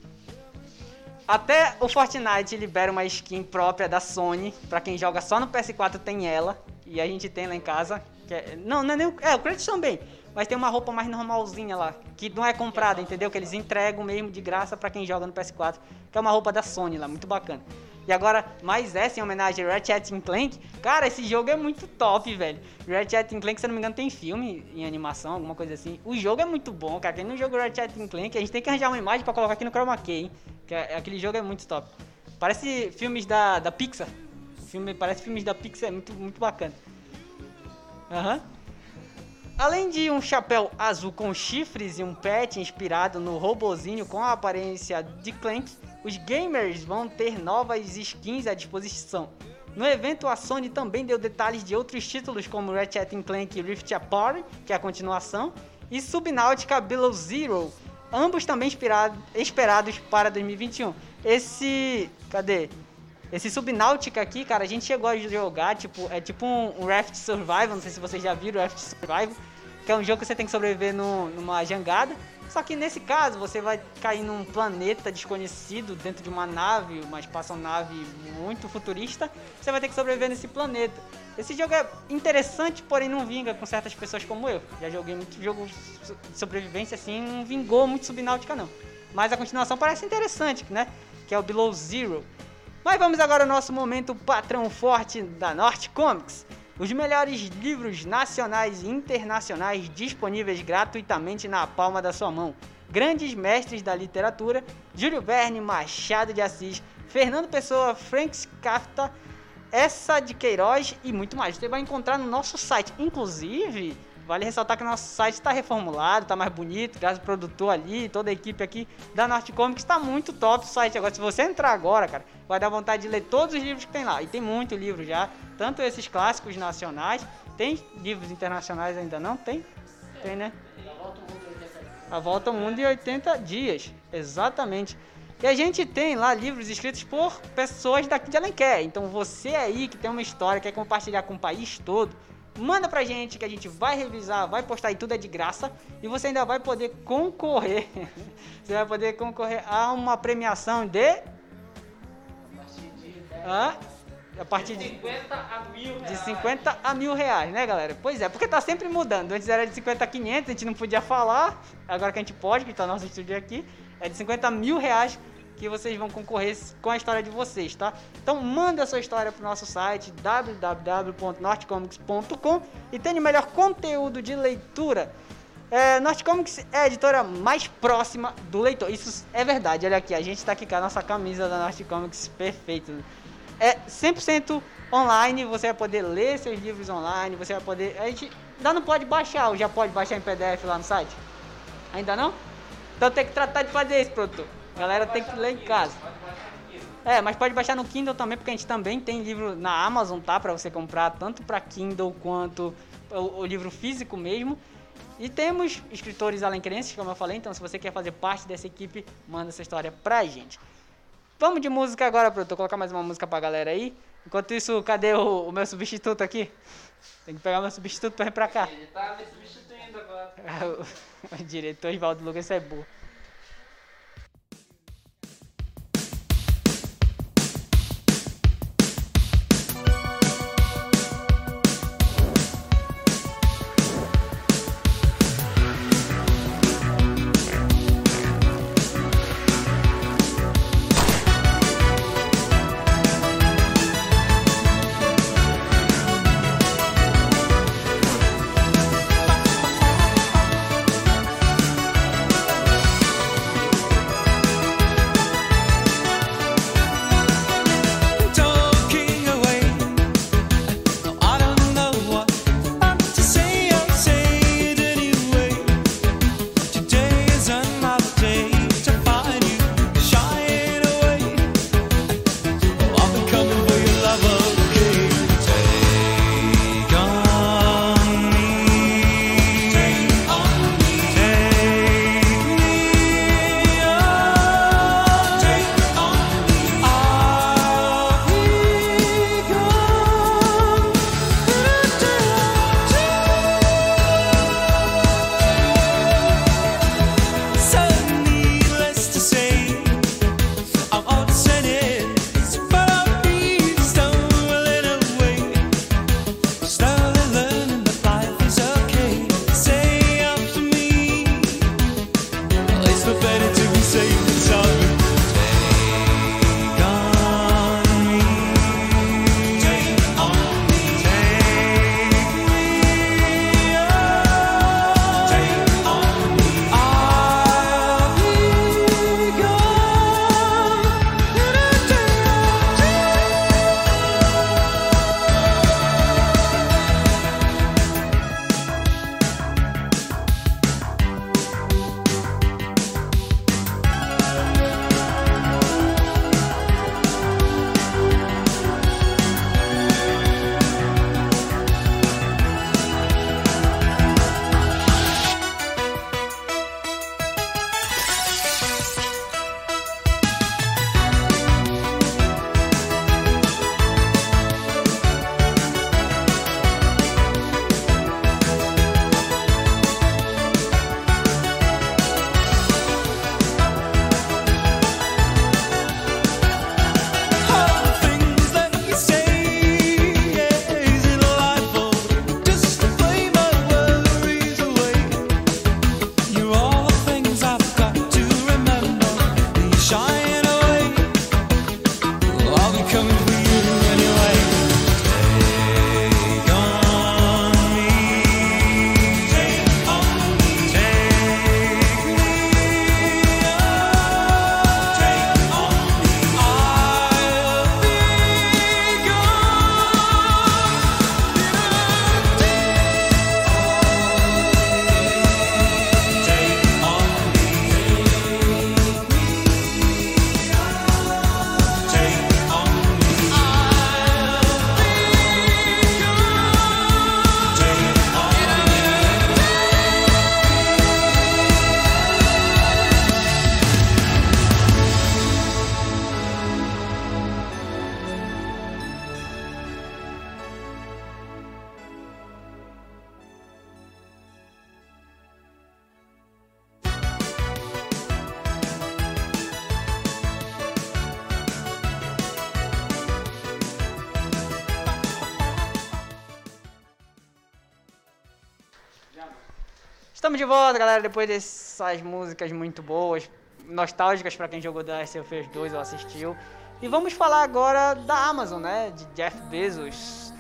Até o Fortnite libera uma skin própria da Sony, pra quem joga só no PS4 tem ela, e a gente tem lá em casa. é- não, não é nem o, é, o Kratos também, mas tem uma roupa mais normalzinha lá, que não é comprada, entendeu? Que eles entregam mesmo de graça pra quem joga no PS4, que é uma roupa da Sony lá, muito bacana. E agora, mais essa em homenagem a Ratchet Clank. Cara, esse jogo é muito top, velho. Ratchet Clank, se eu não me engano, tem filme em animação, alguma coisa assim. O jogo é muito bom, cara. Quem não jogou Ratchet Clank, a gente tem que arranjar uma imagem pra colocar aqui no Chroma Key, hein? Que é- aquele jogo é muito top. Parece filmes da, da Pixar. Filme parece filmes da Pixar, é muito, muito bacana. Aham. Além de um chapéu azul com chifres e um pet inspirado no robozinho com a aparência de Clank, os gamers vão ter novas skins à disposição. No evento, a Sony também deu detalhes de outros títulos como Ratchet Clank Rift Apart, que é a continuação, e Subnautica Below Zero, ambos também inspirado- esperados para 2021. Esse... cadê? Esse Subnautica aqui, cara, a gente chegou a jogar, tipo, é tipo um, um Raft Survival, não sei se vocês já viram Raft Survival, que é um jogo que você tem que sobreviver no- numa jangada. Só que nesse caso, você vai cair num planeta desconhecido, dentro de uma nave, uma espaçonave muito futurista, você vai ter que sobreviver nesse planeta. Esse jogo é interessante, porém não vinga com certas pessoas como eu. Já joguei muito jogo de sobrevivência assim, não vingou muito Subnautica não. Mas a continuação parece interessante, né? Que é o Below Zero. Mas vamos agora ao nosso momento patrão forte da Norte Comics. Os melhores livros nacionais e internacionais disponíveis gratuitamente na palma da sua mão. Grandes mestres da literatura, Júlio Verne, Machado de Assis, Fernando Pessoa, Frank Kafka, essa de Queiroz e muito mais. Você vai encontrar no nosso site. Inclusive, vale ressaltar que nosso site está reformulado, está mais bonito, graças ao produtor ali, toda a equipe aqui da Norte Comics, está muito top o site. Agora, se você entrar agora, cara, vai dar vontade de ler todos os livros que tem lá. E tem muito livro já, tanto esses clássicos nacionais, tem livros internacionais ainda não? Tem? Tem, né? A Volta ao Mundo em 80 dias, exatamente. E a gente tem lá livros escritos por pessoas daqui de Alenquer. Então você aí que tem uma história, quer compartilhar com o país todo, manda pra gente que a gente vai revisar, vai postar e tudo é de graça. E você ainda vai poder concorrer. você vai poder concorrer a uma premiação de. Hã? A partir de 50 a mil de 50 a mil reais, né, galera? Pois é, porque tá sempre mudando. Antes era de 50 a 500, a gente não podia falar. Agora que a gente pode, que tá nosso estúdio aqui, é de 50 mil reais que vocês vão concorrer com a história de vocês, tá? Então manda a sua história pro nosso site www.nortecomics.com e tenha o melhor conteúdo de leitura. É, Norte Comics é a editora mais próxima do leitor. Isso é verdade. Olha aqui, a gente tá aqui com a nossa camisa da Norte Comics perfeito é 100% online, você vai poder ler seus livros online, você vai poder. A gente ainda não pode baixar, ou já pode baixar em PDF lá no site? Ainda não? Então tem que tratar de fazer isso, produtor. A galera tem que ler em casa. É, mas pode baixar no Kindle também, porque a gente também tem livro na Amazon, tá? Pra você comprar tanto pra Kindle quanto o, o livro físico mesmo. E temos escritores alencrenses, como eu falei, então se você quer fazer parte dessa equipe, manda essa história pra gente. Vamos de música agora, produtor. Colocar mais uma música pra galera aí. Enquanto isso, cadê o, o meu substituto aqui? Tem que pegar meu substituto pra vir pra cá. Ele tá me substituindo agora. o, diretor Ivaldo Lucas é burro. Estamos de volta, galera, depois dessas músicas muito boas, nostálgicas pra quem jogou The Last of Us 2 ou assistiu. E vamos falar agora da Amazon, né? De Jeff Bezos.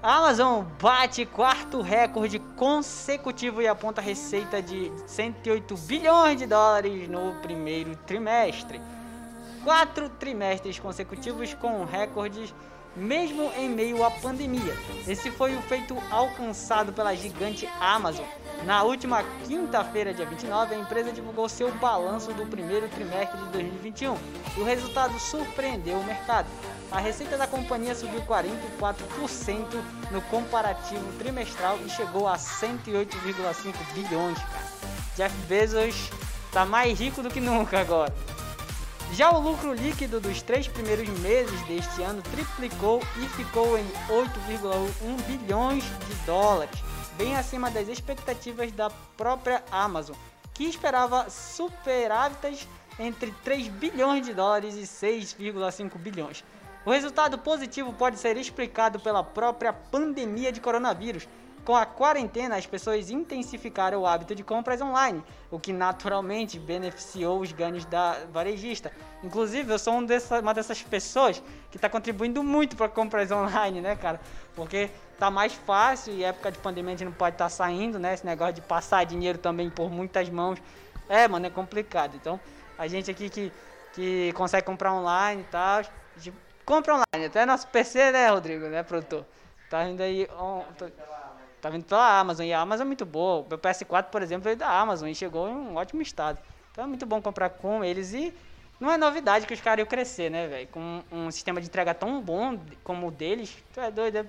A Amazon bate quarto recorde consecutivo e aponta receita de 108 bilhões de dólares no primeiro trimestre. Quatro trimestres consecutivos com recordes, mesmo em meio à pandemia. Esse foi o feito alcançado pela gigante Amazon. Na última quinta-feira, dia 29, a empresa divulgou seu balanço do primeiro trimestre de 2021. E o resultado surpreendeu o mercado. A receita da companhia subiu 44% no comparativo trimestral e chegou a 108,5 bilhões, cara. Jeff Bezos tá mais rico do que nunca agora. Já o lucro líquido dos três primeiros meses deste ano triplicou e ficou em 8,1 bilhões de dólares, bem acima das expectativas da própria Amazon, que esperava superávitas entre 3 bilhões de dólares e 6,5 bilhões. O resultado positivo pode ser explicado pela própria pandemia de coronavírus. Com a quarentena, as pessoas intensificaram o hábito de compras online, o que naturalmente beneficiou os ganhos da varejista. Inclusive, eu sou um dessa, uma dessas pessoas que está contribuindo muito para compras online, né, cara? Porque tá mais fácil e época de pandemia a gente não pode estar saindo, né? Esse negócio de passar dinheiro também por muitas mãos. É, mano, é complicado. Então, a gente aqui que, que consegue comprar online e tal, compra online. Até nosso PC, né, Rodrigo, né, produtor? Tá vindo aí. on- tô- tá vindo pela Amazon. E a Amazon é muito boa. O meu PS4, por exemplo, veio da Amazon e chegou em um ótimo estado. Então é muito bom comprar com eles e. Não é novidade que os caras iam crescer, né, velho? Com um sistema de entrega tão bom como o deles, tu é doido, é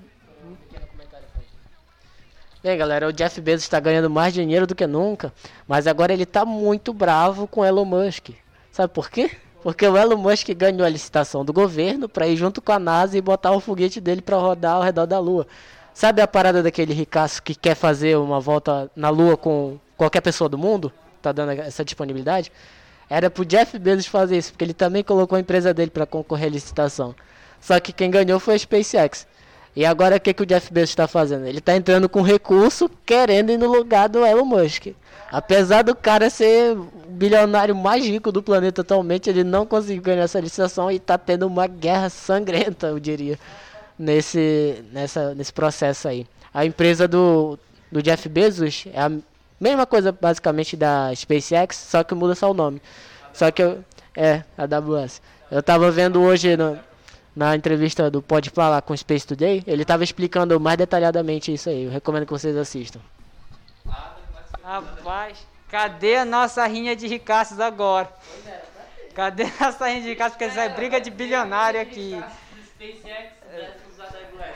Bem, galera, o Jeff Bezos está ganhando mais dinheiro do que nunca, mas agora ele tá muito bravo com Elon Musk. Sabe por quê? Porque o Elon Musk ganhou a licitação do governo para ir junto com a NASA e botar o foguete dele para rodar ao redor da Lua. Sabe a parada daquele ricaço que quer fazer uma volta na Lua com qualquer pessoa do mundo? Tá dando essa disponibilidade? Era pro Jeff Bezos fazer isso, porque ele também colocou a empresa dele para concorrer à licitação. Só que quem ganhou foi a SpaceX. E agora o que, que o Jeff Bezos está fazendo? Ele está entrando com recurso querendo ir no lugar do Elon Musk. Apesar do cara ser o bilionário mais rico do planeta atualmente, ele não conseguiu ganhar essa licitação e está tendo uma guerra sangrenta, eu diria, nesse, nessa, nesse processo aí. A empresa do, do Jeff Bezos é a mesma coisa basicamente da SpaceX, só que muda só o nome. Só que eu, é, a AWS. Eu tava vendo hoje no, na entrevista do Pode Falar com o Space Today, ele tava explicando mais detalhadamente isso aí. Eu recomendo que vocês assistam. Rapaz, cadê a nossa rinha de ricaços agora? Cadê a nossa rinha de ricaços? Porque sai briga de bilionário aqui.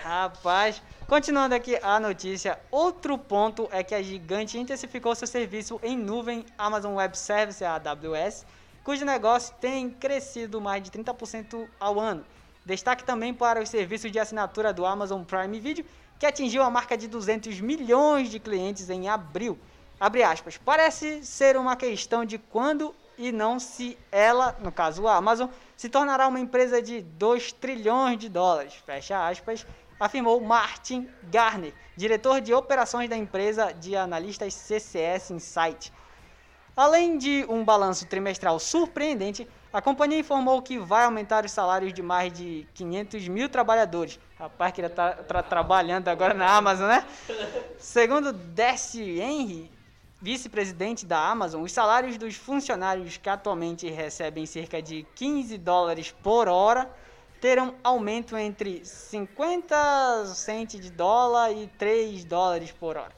Rapaz, continuando aqui a notícia, outro ponto é que a gigante intensificou seu serviço em nuvem Amazon Web Service, a AWS, cujo negócio tem crescido mais de 30% ao ano. Destaque também para os serviços de assinatura do Amazon Prime Video, que atingiu a marca de 200 milhões de clientes em abril. Abre aspas. Parece ser uma questão de quando e não se ela, no caso a Amazon, se tornará uma empresa de 2 trilhões de dólares. Fecha aspas. Afirmou Martin Garner, diretor de operações da empresa de analistas CCS Insight. Além de um balanço trimestral surpreendente, a companhia informou que vai aumentar os salários de mais de 500 mil trabalhadores. Rapaz, que ele tá, tá trabalhando agora na Amazon, né? Segundo Darcy Henry, vice-presidente da Amazon, os salários dos funcionários que atualmente recebem cerca de 15 dólares por hora terão aumento entre 50 centos de dólar e 3 dólares por hora.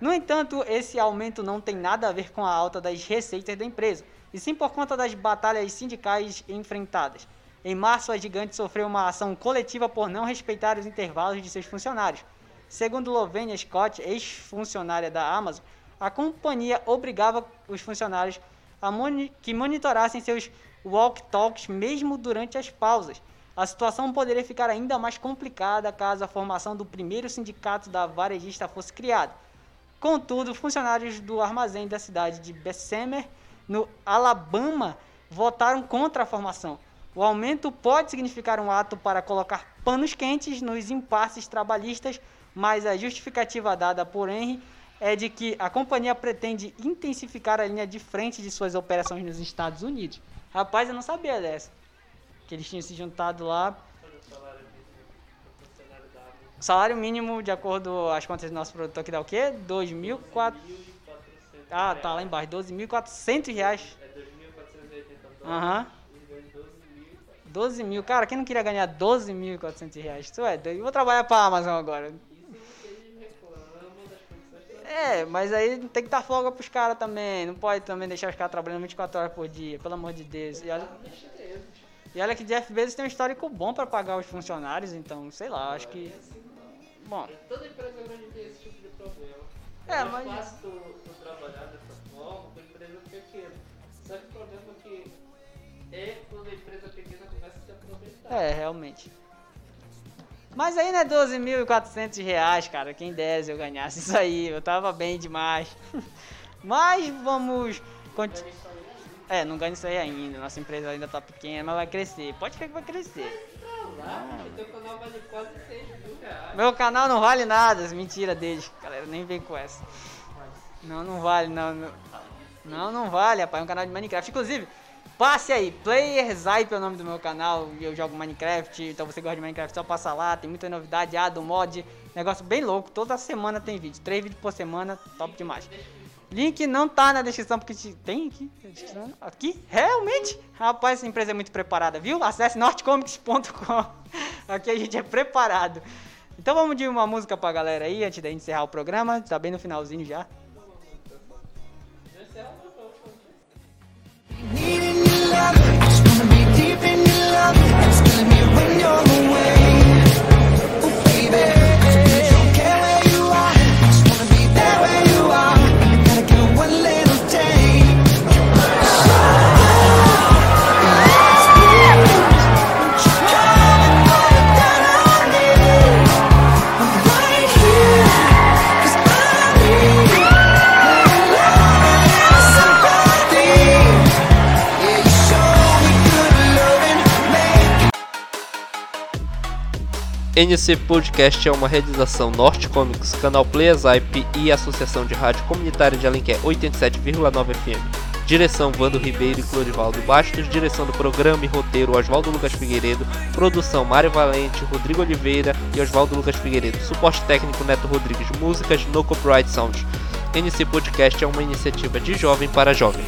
No entanto, esse aumento não tem nada a ver com a alta das receitas da empresa, e sim por conta das batalhas sindicais enfrentadas. Em março, a gigante sofreu uma ação coletiva por não respeitar os intervalos de seus funcionários. Segundo Lovenia Scott, ex-funcionária da Amazon, a companhia obrigava os funcionários a moni que monitorassem seus walk-talks mesmo durante as pausas. A situação poderia ficar ainda mais complicada caso a formação do primeiro sindicato da varejista fosse criada. Contudo, funcionários do armazém da cidade de Bessemer, no Alabama, votaram contra a formação. O aumento pode significar um ato para colocar panos quentes nos impasses trabalhistas, mas a justificativa dada por Henry é de que a companhia pretende intensificar a linha de frente de suas operações nos Estados Unidos. Rapaz, eu não sabia dessa. Que eles tinham se juntado lá. O salário mínimo, de acordo às contas do nosso produtor, que dá o quê? 2.400. Ah, tá lá embaixo. 12.400 reais. Aham. 12 mil. Cara, quem não queria ganhar 12.400 reais? Isso é. Eu vou trabalhar pra Amazon agora. É, mas aí tem que dar folga pros caras também. Não pode também deixar os caras trabalhando 24 horas por dia, pelo amor de Deus. E olha, e olha que Jeff Bezos tem um histórico bom pra pagar os funcionários, então, sei lá, acho que. Bom. Toda empresa grande tem esse tipo de problema. É, é mas- fácil tu, tu trabalhar dessa forma com empresa pequena. Só que o problema é que é quando a empresa pequena começa a se aproveitar. É, realmente. Mas aí, né, 12.400 reais, cara. Quem desse eu ganhasse isso aí. Eu tava bem demais. Mas vamos. conti- É, não ganho isso aí ainda. Nossa empresa ainda tá pequena, mas vai crescer. Pode crer que vai crescer. Lá, o teu canal vale quase 6 mil reais. Meu canal não vale nada, mentira deles. Galera, nem vem com essa. Não, não vale, não. Não, não, vale, rapaz. É um canal de Minecraft. Inclusive, passe aí. Player Zype é o nome do meu canal. Eu jogo Minecraft. Então você gosta de Minecraft, só passa lá. Tem muita novidade. Do mod. Negócio bem louco. Toda semana tem vídeo. Três vídeos por semana. Top demais. Link não tá na descrição, porque te- tem aqui descrição. Aqui? Realmente? Rapaz, essa empresa é muito preparada, viu? Acesse nortecomics.com. Aqui a gente é preparado. Então vamos de uma música pra galera aí, antes da gente encerrar o programa. Tá bem no finalzinho já. NC Podcast é uma realização Norte Comics, canal Players IP e Associação de Rádio Comunitária de Alenquer 87,9 FM. Direção Vando Ribeiro e Clorivaldo Bastos, direção do programa e roteiro Oswaldo Lucas Figueiredo, produção Mário Valente, Rodrigo Oliveira e Oswaldo Lucas Figueiredo, suporte técnico Neto Rodrigues, músicas no Copyright Sound. NC Podcast é uma iniciativa de jovem para jovem.